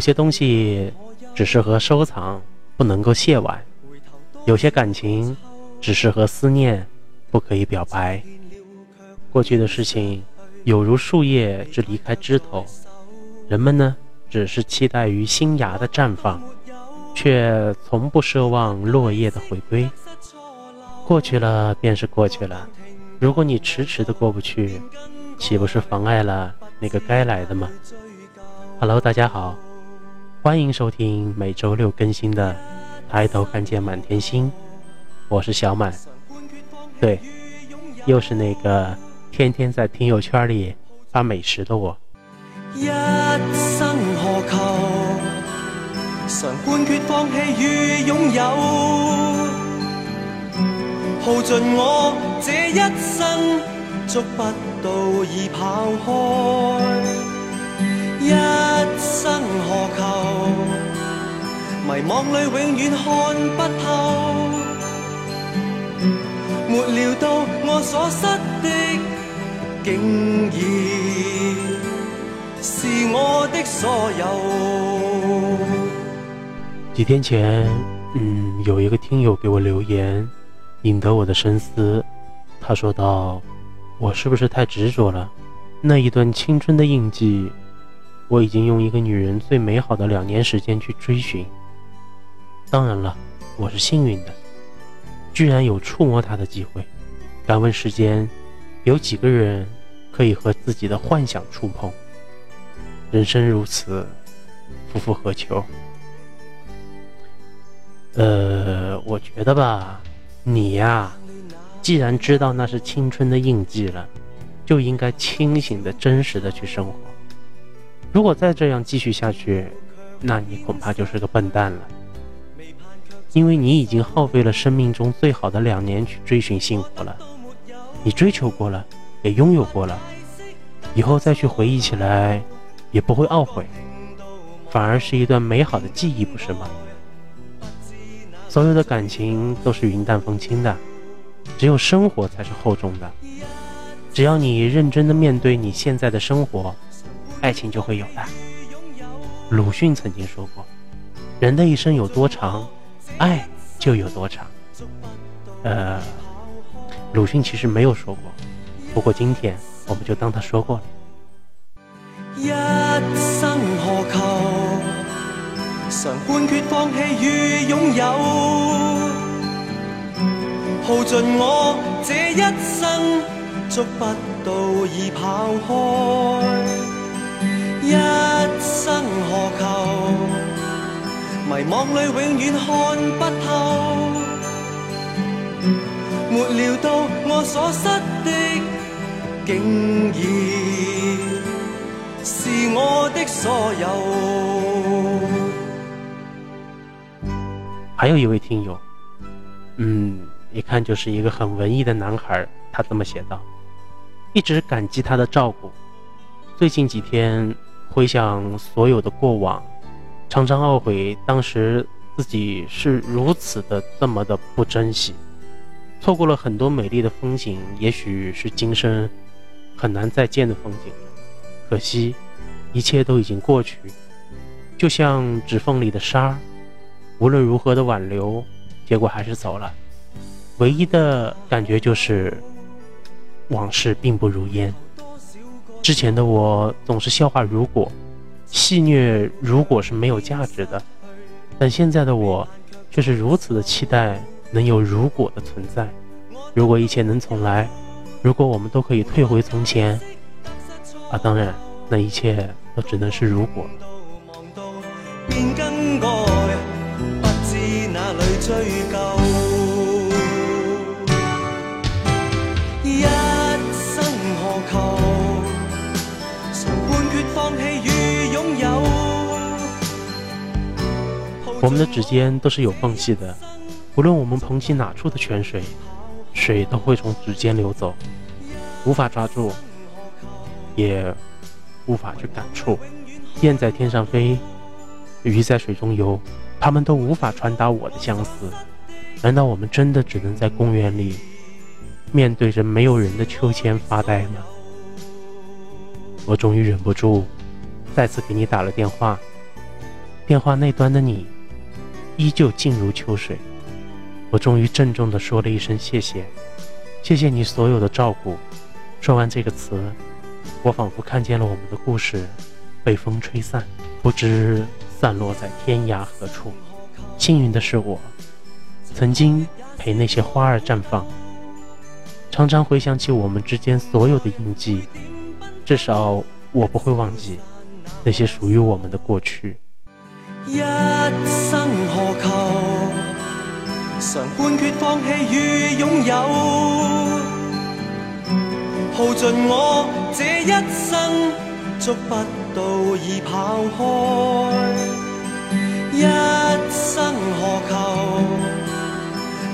有些东西只适合收藏，不能够亵玩；有些感情只适合思念，不可以表白。过去的事情有如树叶之离开枝头，人们呢，只是期待于新芽的绽放，却从不奢望落叶的回归。过去了便是过去了，如果你迟迟的过不去，岂不是妨碍了那个该来的吗？Hello，大家好。欢迎收听每周六更新的《抬头看见满天星》，我是小满。对，又是那个天天在听友圈里发美食的我。一生何求？常判决放弃与拥有，耗尽我这一生，捉不到已跑开。迷惘里永远看不透。没料到我所失的，竟然是我的所有。几天前，嗯，有一个听友给我留言，引得我的深思。他说道：“我是不是太执着了？那一段青春的印记。”我已经用一个女人最美好的两年时间去追寻。当然了，我是幸运的，居然有触摸它的机会。敢问世间，有几个人可以和自己的幻想触碰？人生如此，夫复何求？呃，我觉得吧，你呀，既然知道那是青春的印记了，就应该清醒的、真实的去生活。如果再这样继续下去，那你恐怕就是个笨蛋了，因为你已经耗费了生命中最好的两年去追寻幸福了，你追求过了，也拥有过了，以后再去回忆起来，也不会懊悔，反而是一段美好的记忆，不是吗？所有的感情都是云淡风轻的，只有生活才是厚重的。只要你认真的面对你现在的生活。爱情就会有的。鲁迅曾经说过：“人的一生有多长，爱就有多长。”呃，鲁迅其实没有说过，不过今天我们就当他说过了。一生何求？常判决放弃与拥有，耗尽我这一生，捉不到已跑开。一迷惘里永远看不透。没料到我所失的，竟然是我的所有。还有一位听友，嗯，一看就是一个很文艺的男孩。他这么写道：“一直感激他的照顾，最近几天。”回想所有的过往，常常懊悔当时自己是如此的这么的不珍惜，错过了很多美丽的风景，也许是今生很难再见的风景。可惜，一切都已经过去，就像指缝里的沙，无论如何的挽留，结果还是走了。唯一的感觉就是，往事并不如烟。之前的我总是笑话，如果戏谑，如果是没有价值的，但现在的我却是如此的期待能有如果的存在。如果一切能重来，如果我们都可以退回从前，啊，当然，那一切都只能是如果。我们的指尖都是有缝隙的，无论我们捧起哪处的泉水，水都会从指尖流走，无法抓住，也无法去感触。雁在天上飞，鱼在水中游，它们都无法传达我的相思。难道我们真的只能在公园里，面对着没有人的秋千发呆吗？我终于忍不住，再次给你打了电话。电话那端的你，依旧静如秋水。我终于郑重地说了一声谢谢，谢谢你所有的照顾。说完这个词，我仿佛看见了我们的故事被风吹散，不知散落在天涯何处。幸运的是我，曾经陪那些花儿绽放。常常回想起我们之间所有的印记，至少我不会忘记那些属于我们的过去。一生何求？常判决放弃与拥有，耗尽我这一生，捉不到已跑开。一生何求？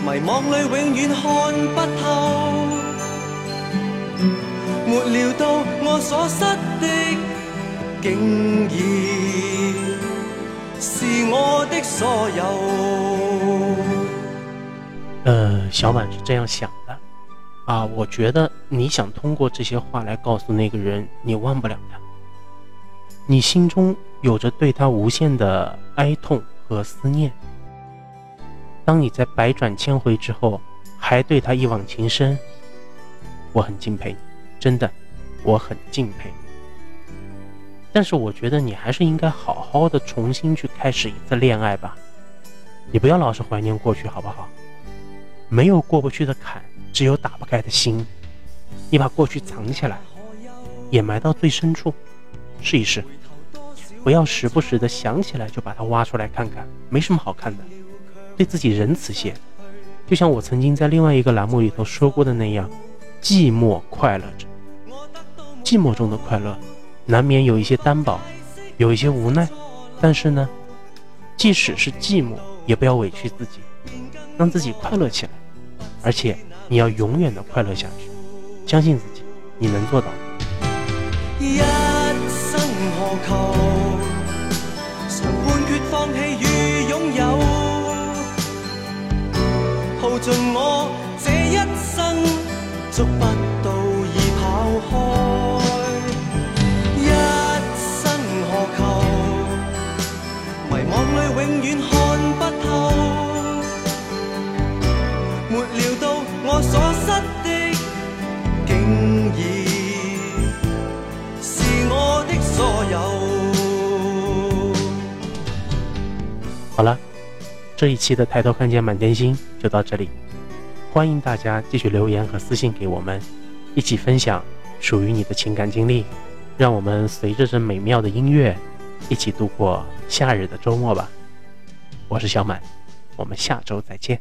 迷惘里永远看不透。没料到我所失的，竟然是我的所有。呃，小满是这样想的，啊，我觉得你想通过这些话来告诉那个人，你忘不了他，你心中有着对他无限的哀痛和思念。当你在百转千回之后，还对他一往情深，我很敬佩你。真的，我很敬佩。但是我觉得你还是应该好好的重新去开始一次恋爱吧。你不要老是怀念过去，好不好？没有过不去的坎，只有打不开的心。你把过去藏起来，掩埋到最深处，试一试。不要时不时的想起来就把它挖出来看看，没什么好看的。对自己仁慈些，就像我曾经在另外一个栏目里头说过的那样。寂寞快乐着，寂寞中的快乐，难免有一些单薄，有一些无奈。但是呢，即使是寂寞，也不要委屈自己，让自己快乐起来。而且你要永远的快乐下去，相信自己，你能做到。一生何求？常判决放弃与拥有，耗尽我这一生。捉不到已跑开，这一期的抬头看见满天星就到这里。欢迎大家继续留言和私信给我们，一起分享属于你的情感经历，让我们随着这美妙的音乐，一起度过夏日的周末吧。我是小满，我们下周再见。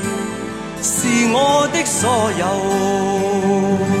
是我的所有。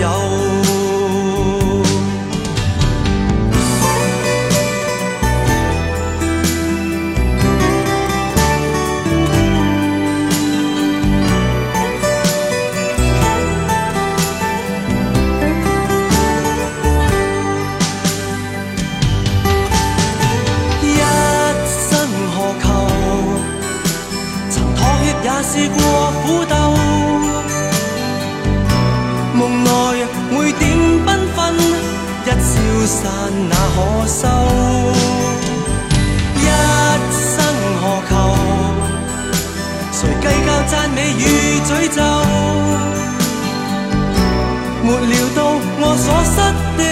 有。一生何求？曾妥協也試過苦散那可收？一生何求？谁计较赞美与诅咒？没料到我所失的，